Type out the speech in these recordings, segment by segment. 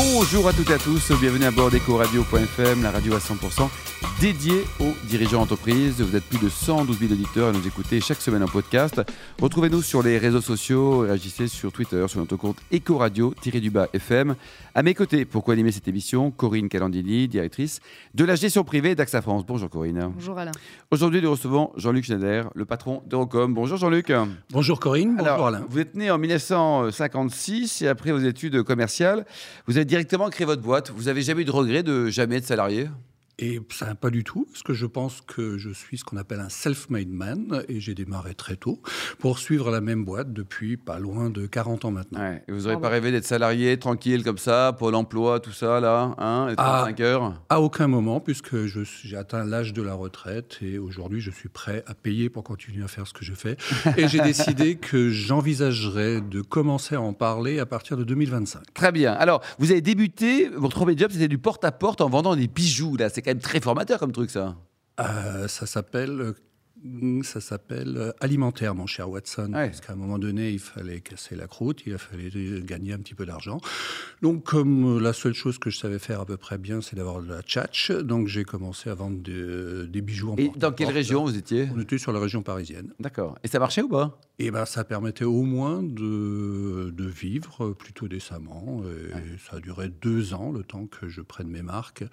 Bonjour à toutes et à tous, bienvenue à bord d'Ecoradio.fm, la radio à 100% dédiée aux dirigeants d'entreprise. Vous êtes plus de 112 000 auditeurs à nous écouter chaque semaine en podcast. Retrouvez-nous sur les réseaux sociaux, réagissez sur Twitter, sur notre compte Ecoradio-FM. À mes côtés, pour co-animer cette émission, Corinne Calandini, directrice de la gestion privée d'AXA France. Bonjour Corinne. Bonjour Alain. Aujourd'hui, nous recevons Jean-Luc Schneider, le patron d'Eurocom. Bonjour Jean-Luc. Bonjour Corinne, bonjour Alors, Alain. Vous êtes né en 1956 et après vos études commerciales, vous avez directement créé votre boîte. Vous n'avez jamais eu de regret de jamais être salarié? Et ça n'a pas du tout, parce que je pense que je suis ce qu'on appelle un self-made man, et j'ai démarré très tôt pour suivre la même boîte depuis pas loin de 40 ans maintenant. Ouais. Et vous n'aurez pas rêvé d'être salarié, tranquille comme ça, pour l'emploi, tout ça, là, hein, les Ah. 35 heures? À aucun moment, puisque j'ai atteint l'âge de la retraite, et aujourd'hui je suis prêt à payer pour continuer à faire ce que je fais. Et j'ai décidé que j'envisagerais de commencer à en parler à partir de 2025. Très bien. Alors, vous avez débuté, votre premier job, c'était du porte-à-porte en vendant des bijoux. Là, c'est quand même très formateur comme truc, ça. Euh, ça s'appelle. Euh, Ça s'appelle euh, alimentaire, mon cher Watson. Ouais. Parce qu'à un moment donné, il fallait casser la croûte, il fallait gagner un petit peu d'argent. Donc, comme euh, la seule chose que je savais faire à peu près bien, c'est d'avoir de la tchatch, donc j'ai commencé à vendre des, des bijoux en Et dans quelle région vous étiez? On était sur la région parisienne. D'accord. Et ça marchait ou pas? Et ben, ça permettait au moins de, de vivre plutôt décemment. Et Ça a duré deux ans, le temps que je prenne mes marques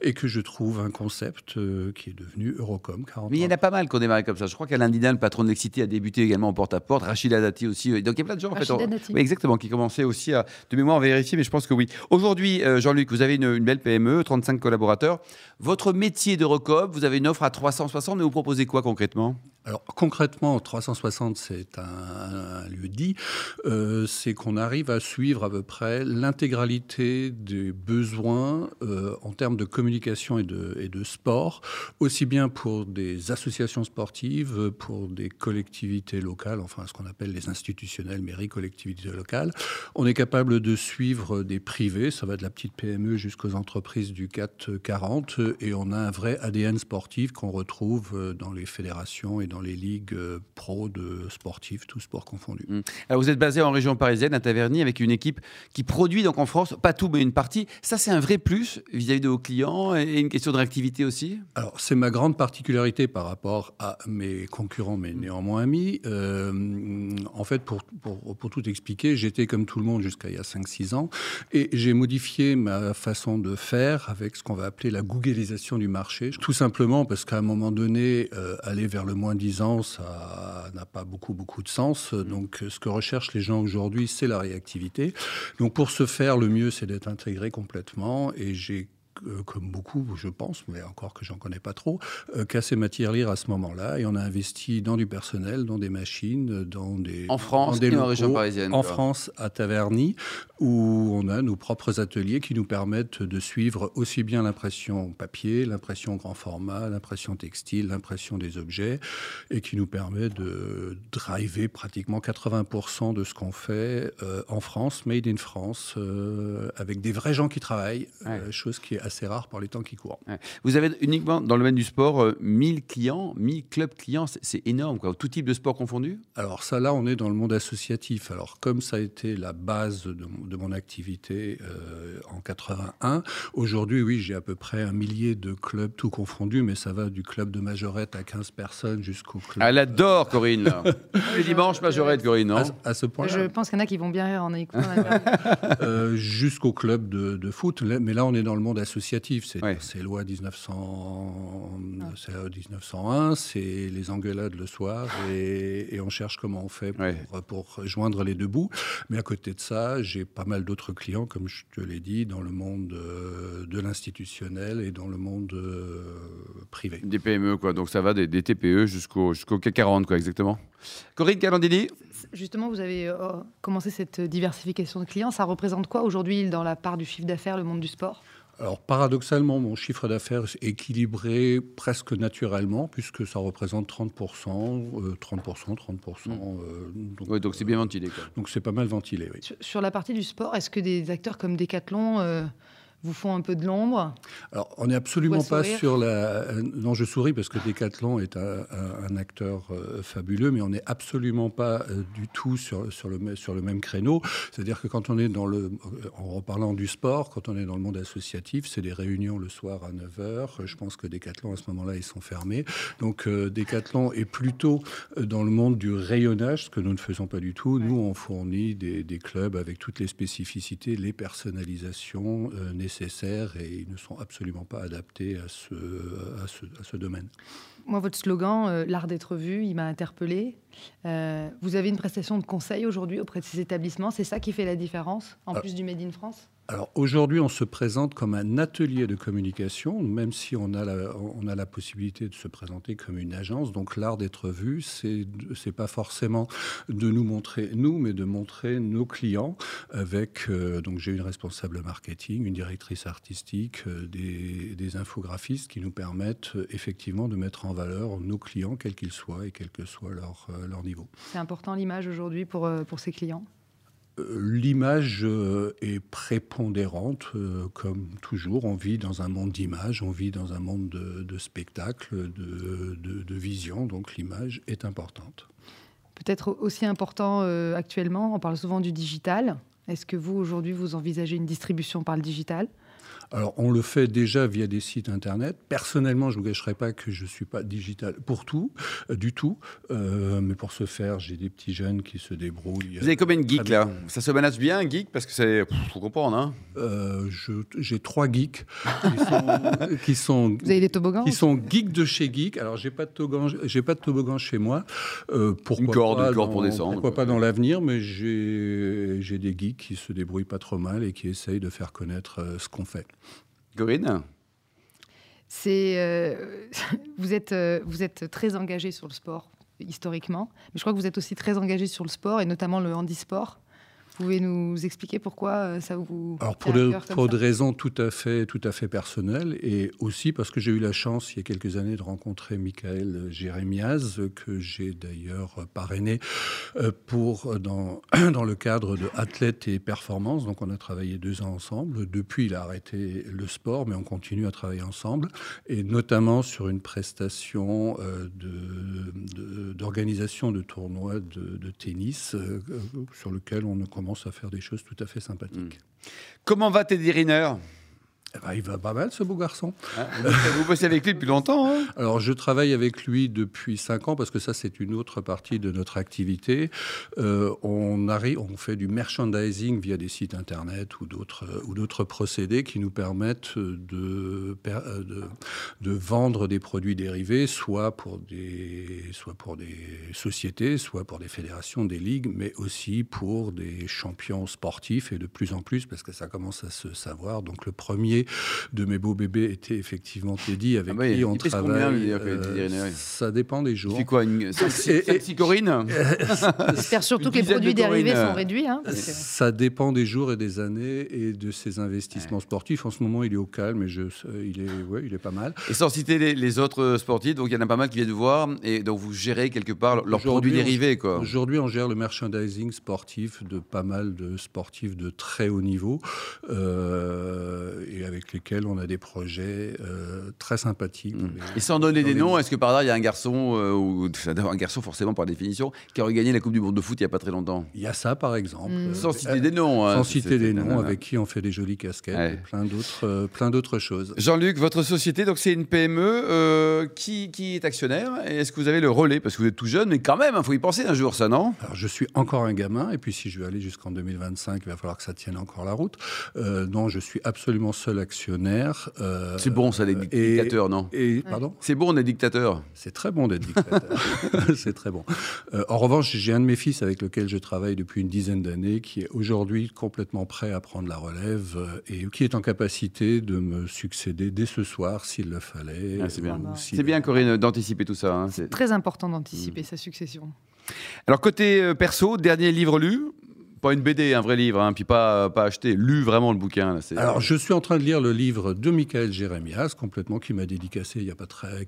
et que je trouve un concept euh, qui est devenu Eurocom 40 Mais il y en a pas mal qui ont démarré comme ça. Je crois qu'Alain le patron de Lexity, a débuté également en porte-à-porte. Rachida Dati aussi. Donc il y a plein de gens en fait. Rachida en- Dati. Oui, exactement, qui commençaient aussi à, de mémoire, vérifier, mais je pense que oui. Aujourd'hui, euh, Jean-Luc, vous avez une, une belle PME, 35 collaborateurs. Votre métier de recop, vous avez une offre à 360, mais vous proposez quoi concrètement? Alors concrètement, 360, c'est un, lieu dit, euh, c'est qu'on arrive à suivre à peu près l'intégralité des besoins euh, en termes de communication et de, et de sport, aussi bien pour des associations sportives, pour des collectivités locales, enfin ce qu'on appelle les institutionnels, mairies, collectivités locales. On est capable de suivre des privés, ça va de la petite PME jusqu'aux entreprises du 440, et on a un vrai ADN sportif qu'on retrouve euh, dans les fédérations et dans les ligues euh, pro de sportifs, tous sports confondus. Mm. Alors vous êtes basé en région parisienne, à Taverny, avec une équipe qui produit donc en France, pas tout, mais une partie. Ça, c'est un vrai plus vis-à-vis de vos clients et une question de réactivité aussi? Alors, c'est ma grande particularité par rapport à mes concurrents, mais néanmoins amis. Euh, en fait, pour, pour, pour tout expliquer, j'étais comme tout le monde jusqu'à il y a 5-6 ans, et j'ai modifié ma façon de faire avec ce qu'on va appeler la googlisation du marché. Tout simplement parce qu'à un moment donné, euh, aller vers le moins 10 ans, ça n'a pas beaucoup, beaucoup de sens. Donc, ce que recherchent les gens aujourd'hui, c'est la réactivité. Donc, pour ce faire, le mieux, c'est d'être intégré complètement, et j'ai comme beaucoup, je pense, mais encore que j'en connais pas trop, euh, cassé ma tirelire à ce moment-là. Et on a investi dans du personnel, dans des machines, dans des. En France dans des et en région parisienne, En quoi. France, à Taverny, où on a nos propres ateliers qui nous permettent de suivre aussi bien l'impression papier, l'impression grand format, l'impression textile, l'impression des objets, et qui nous permet de driver pratiquement 80% de ce qu'on fait euh, en France, made in France, euh, avec des vrais gens qui travaillent, euh, chose qui est assez rare par les temps qui courent. Ouais. Vous avez uniquement dans le domaine du sport euh, 1000 clients, 1000 clubs clients, c'est- énorme, quoi. Tout type de sport confondu? Alors ça, là, on est dans le monde associatif. Alors comme ça a été la base de, mon- de mon activité euh, en 81, aujourd'hui, oui, j'ai à peu près un millier de clubs tout confondus, mais ça va du club de majorette à 15 personnes jusqu'au club... Elle adore Corinne. là. Les dimanches, majorette, Corinne, non à, à ce point-là, Je pense qu'il y en a qui vont bien rire en écoutant euh, jusqu'au club de, de foot. Mais là, on est dans le monde associatif. C'est Ouais. c'est loi 1900, c'est 1901, les engueulades le soir, et, et on cherche comment on fait pour, Ouais. pour joindre les deux bouts. Mais à côté de ça, j'ai pas mal d'autres clients, comme je te l'ai dit, dans le monde euh, de l'institutionnel et dans le monde euh, privé. Des PME, quoi. Donc ça va des, des TPE jusqu'au jusqu'au CAC 40, quoi, exactement. Corinne Calandini Justement, vous avez euh, commencé cette diversification de clients. Ça représente quoi aujourd'hui dans la part du chiffre d'affaires, le monde du sport? Alors paradoxalement, mon chiffre d'affaires est équilibré presque naturellement, puisque ça représente 30%, euh, 30%, 30%. euh, donc Oui, donc c'est bien ventilé, quoi. donc c'est pas mal ventilé, oui. Sur, sur la partie du sport, est-ce que des acteurs comme Decathlon euh, vous font un peu de l'ombre Alors, on n'est absolument pas sur la. Non, je souris parce que Decathlon est un, acteur euh, fabuleux, mais on n'est absolument pas euh, du tout sur, sur, le, sur le même créneau. C'est-à-dire que quand on est dans le. En reparlant du sport, quand on est dans le monde associatif, c'est des réunions le soir à 9h. Je pense que Decathlon, à ce moment-là, ils sont fermés. Donc, euh, Decathlon est plutôt dans le monde du rayonnage, ce que nous ne faisons pas du tout. Nous, on fournit des, des, clubs avec toutes les spécificités, les personnalisations nécessaires nécessaires et ils ne sont absolument pas adaptés à ce, à ce, domaine. Moi, votre slogan, euh, l'art d'être vu, il m'a interpellé. Euh, vous avez une prestation de conseil aujourd'hui auprès de ces établissements. C'est ça qui fait la différence, en plus du Made in France? Alors aujourd'hui, on se présente comme un atelier de communication, même si on a la, on a la possibilité de se présenter comme une agence. Donc l'art d'être vu, c'est c'est pas forcément de nous montrer nous, mais de montrer nos clients. Avec euh, donc j'ai une responsable marketing, une directrice artistique, euh, des, des, infographistes qui nous permettent euh, effectivement de mettre en valeur nos clients, quels qu'ils soient et quel que soit leur leur niveau. C'est important l'image aujourd'hui pour pour ces clients? Euh, l'image euh, est prépondérante, euh, comme toujours. On vit dans un monde d'image, on vit dans un monde de, de, de, vision, donc l'image est importante. Peut-être aussi important actuellement, on parle souvent du digital. Est-ce que vous, aujourd'hui, vous envisagez une distribution par le digital? Alors, on le fait déjà via des sites internet. Personnellement, je ne vous cacherai pas que je ne suis pas digital pour tout, euh, du tout. Euh, mais pour ce faire, j'ai des petits jeunes qui se débrouillent. Vous avez combien de geeks là Ça se manage bien, un geek? Parce que c'est. faut comprendre, hein euh, J'ai trois geeks qui sont, Vous avez des toboggans Qui sont geeks de chez geek. Alors, j'ai pas de toboggan, j'ai pas de toboggan chez moi. pourquoi une corde, pas une corde pour descendre. Pourquoi pas dans l'avenir Mais j'ai des geeks qui se débrouillent pas trop mal et qui essayent de faire connaître ce qu'on fait. Corinne c'est, euh, vous, êtes, euh, vous êtes très engagé sur le sport historiquement, mais je crois que vous êtes aussi très engagé sur le sport et notamment le handisport. Vous pouvez nous expliquer pourquoi euh, ça vous Alors pour, pour des raisons tout à fait tout à fait personnelles et aussi parce que j'ai eu la chance il y a quelques années de rencontrer Michael Jérémiaz que j'ai d'ailleurs parrainé euh, pour dans dans le cadre de athlètes et performance donc on a travaillé deux ans ensemble. Depuis il a arrêté le sport mais on continue à travailler ensemble. Et notamment sur une prestation euh, de d'organisation de, tournois de, de tennis sur lequel on ne commence à faire des choses tout à fait sympathiques. Hmm. Comment va Teddy Riner? Eh ben, il va pas mal, ce beau garçon. Ah, vous bossez avec lui depuis longtemps hein Alors, je travaille avec lui depuis 5 ans, parce que ça, c'est une autre partie de notre activité. Euh, on, arrive, on fait du merchandising via des sites Internet ou d'autres, euh, procédés qui nous permettent de, euh, de, de, vendre des produits dérivés, soit pour, des, soit pour des sociétés, soit pour des fédérations, des ligues, mais aussi pour des champions sportifs, et de plus en plus, parce que ça commence à se savoir. Donc, le premier de mes beaux bébés était effectivement Teddy, avec ah qui on travaille. Euh, ça dépend des jours. C'est quoi une Corinne J'espère surtout que les produits dérivés sont réduits. Hein, ça dépend des jours et des années et de ses investissements sportifs. En ce moment, il est au calme et je, il, est, ouais, il est pas mal. Et sans citer les, autres sportifs, donc il y en a pas mal qui viennent voir et donc vous gérez quelque part leurs produits dérivés. Aujourd'hui, on gère le merchandising sportif de pas mal de sportifs de très haut niveau. Euh, et avec avec lesquels on a des projets euh, très sympathiques. Mmh. Et sans donner des noms, est-ce que par hasard il y a un garçon, euh, ou un garçon forcément par définition, qui a gagné la Coupe du Monde de foot il n'y a pas très longtemps? Il y a ça par exemple. Mmh. Sans citer des noms. Hein, sans citer des noms, avec qui on fait des jolies casquettes et plein d'autres, euh, plein d'autres choses. Jean-Luc, votre société, donc c'est une PME qui, qui, est actionnaire. Est-ce que vous avez le relais? Parce que vous êtes tout jeune, mais quand même, il faut y penser un jour, ça, non? Alors je suis encore un gamin, et puis si je veux aller jusqu'en 2025, il va falloir que ça tienne encore la route. non, je suis absolument seul actionnaire. Euh, c'est bon, ça, d'être dictateur, non et, Pardon C'est bon d'être dictateur. C'est très bon d'être dictateur. c'est très bon. Euh, en revanche, j'ai un de mes fils avec lequel je travaille depuis une dizaine d'années qui est aujourd'hui complètement prêt à prendre la relève euh, et qui est en capacité de me succéder dès ce soir s'il le fallait. Ah, c'est bien. c'est bien, Corinne, d'anticiper tout ça. Hein, c'est très important d'anticiper mm. sa succession. Alors, côté perso, dernier livre lu, pas une BD, un vrai livre, hein, puis pas, pas acheté, lu vraiment le bouquin. Alors, je suis en train de lire le livre de Michael Jérémias, complètement, qui m'a dédicacé il n'y a, pas très,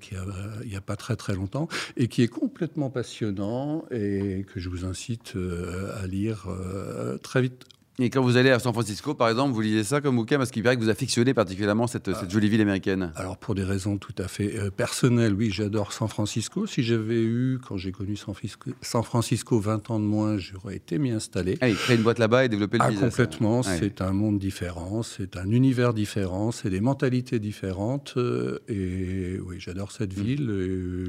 y a pas très très longtemps, et qui est complètement passionnant, et que je vous incite euh, à lire euh, très vite. Et quand vous allez à San Francisco, par exemple, vous lisez ça comme bouquin parce qu'il paraît que vous affectionnez particulièrement cette, cette jolie ville américaine. Alors, pour des raisons tout à fait euh, personnelles, oui, j'adore San Francisco. Si j'avais eu, quand j'ai connu San Francisco, San Francisco, 20 ans de moins, j'aurais été m'y installer. Ah, créer une boîte là-bas et développer le ah, business. Complètement. C'est un monde différent, c'est un univers différent, c'est des mentalités différentes. Euh, et oui, j'adore cette mm. ville.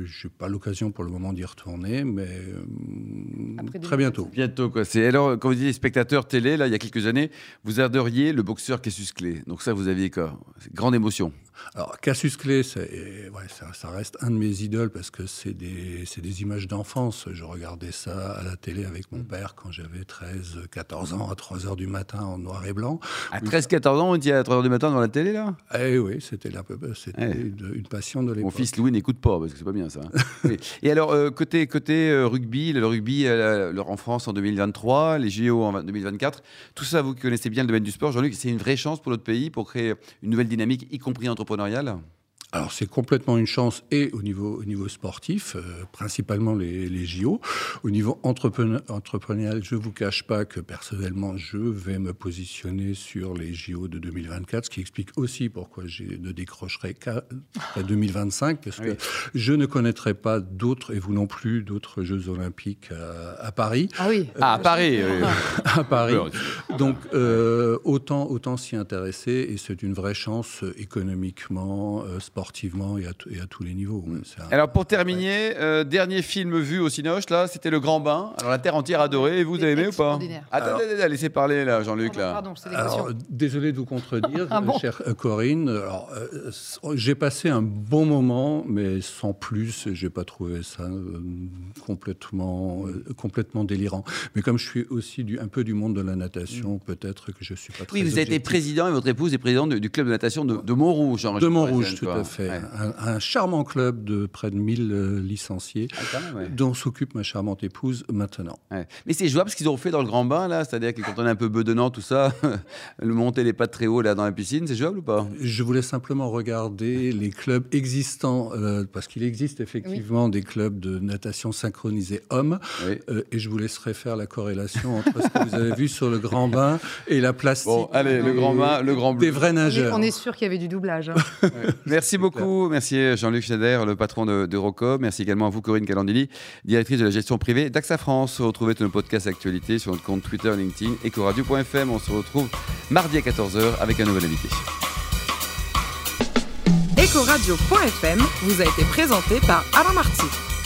Je n'ai pas l'occasion pour le moment d'y retourner, mais euh, très bientôt. Bientôt, quoi. Alors, quand vous dites spectateurs télé, là, il y a quelques années, vous adoriez le boxeur Cassius Clay. Donc ça, vous aviez quoi? Grande émotion. Alors, Cassius Clay, ouais, ça, ça, reste un de mes idoles parce que c'est des, des, images d'enfance. Je regardais ça à la télé avec mon père quand j'avais 13, 14 ans, à 3 h du matin en noir et blanc. À 13, 14 ans, on était à 3 h du matin dans la télé, là? Eh oui, c'était une, passion de l'époque. Mon fils Louis n'écoute pas parce que c'est pas bien ça. et, alors, euh, côté, côté euh, rugby, le rugby euh, en France en 2023, les JO en 2024, tout ça, vous connaissez bien le domaine du sport, Jean-Luc, c'est une vraie chance pour notre pays pour créer une nouvelle dynamique, y compris entre entrepreneuriale alors c'est complètement une chance et au niveau, au niveau sportif, euh, principalement les, les, JO. Au niveau entrepreneurial, je ne vous cache pas que personnellement, je vais me positionner sur les JO de 2024, ce qui explique aussi pourquoi je ne décrocherai qu'à 2025, parce que je ne connaîtrai pas d'autres, et vous non plus, d'autres Jeux olympiques à, Paris. Ah oui. Ah, à Paris. à Paris. Donc euh, autant, autant s'y intéresser, et c'est une vraie chance économiquement, sportivement sportivement et à, et à, tous les niveaux. Alors pour terminer, euh, dernier film vu au Cinoche, là, c'était Le Grand Bain. Alors la terre entière adorée, et vous avez aimé ou pas Attendez, laissez parler là, Jean-Luc. là. Pardon, alors, désolé de vous contredire, ah chère euh, Corinne. Alors, euh, j'ai passé un bon moment, mais sans plus, j'ai pas trouvé ça complètement, complètement délirant. Mais comme je suis aussi du, un peu du monde de la natation, mm. peut-être que je suis pas très. Oui, vous avez été président et votre épouse est présidente du club de natation de, de Montrouge. De Montrouge, tout à fait fait. Un, charmant club de près de 1000 euh, licenciés, ah, dont s'occupe ma charmante épouse maintenant. Mais c'est jouable ce qu'ils ont fait dans le Grand Bain, là C'est-à-dire que quand on est un peu bedonnant, tout ça, le monter les pattes très haut là dans la piscine, c'est jouable ou pas? Je voulais simplement regarder les clubs existants, euh, parce qu'il existe effectivement des clubs de natation synchronisée hommes, euh, et je vous laisserai faire la corrélation entre ce que vous avez vu sur le Grand Bain et la plastique. Bon, allez, le Grand Bain, le Grand Des vrais nageurs. On est, sûr qu'il y avait du doublage. Hein. Merci beaucoup. Merci Jean-Luc Schneider, le patron d'Eurocom. Merci également à vous, Corinne Calandili, directrice de la gestion privée d'AXA France. Retrouvez tous nos podcasts actualités sur notre compte Twitter, LinkedIn, Ecoradio.fm. On se retrouve mardi à 14h avec un nouvel invité. Ecoradio.fm vous a été présenté par Alain Marty.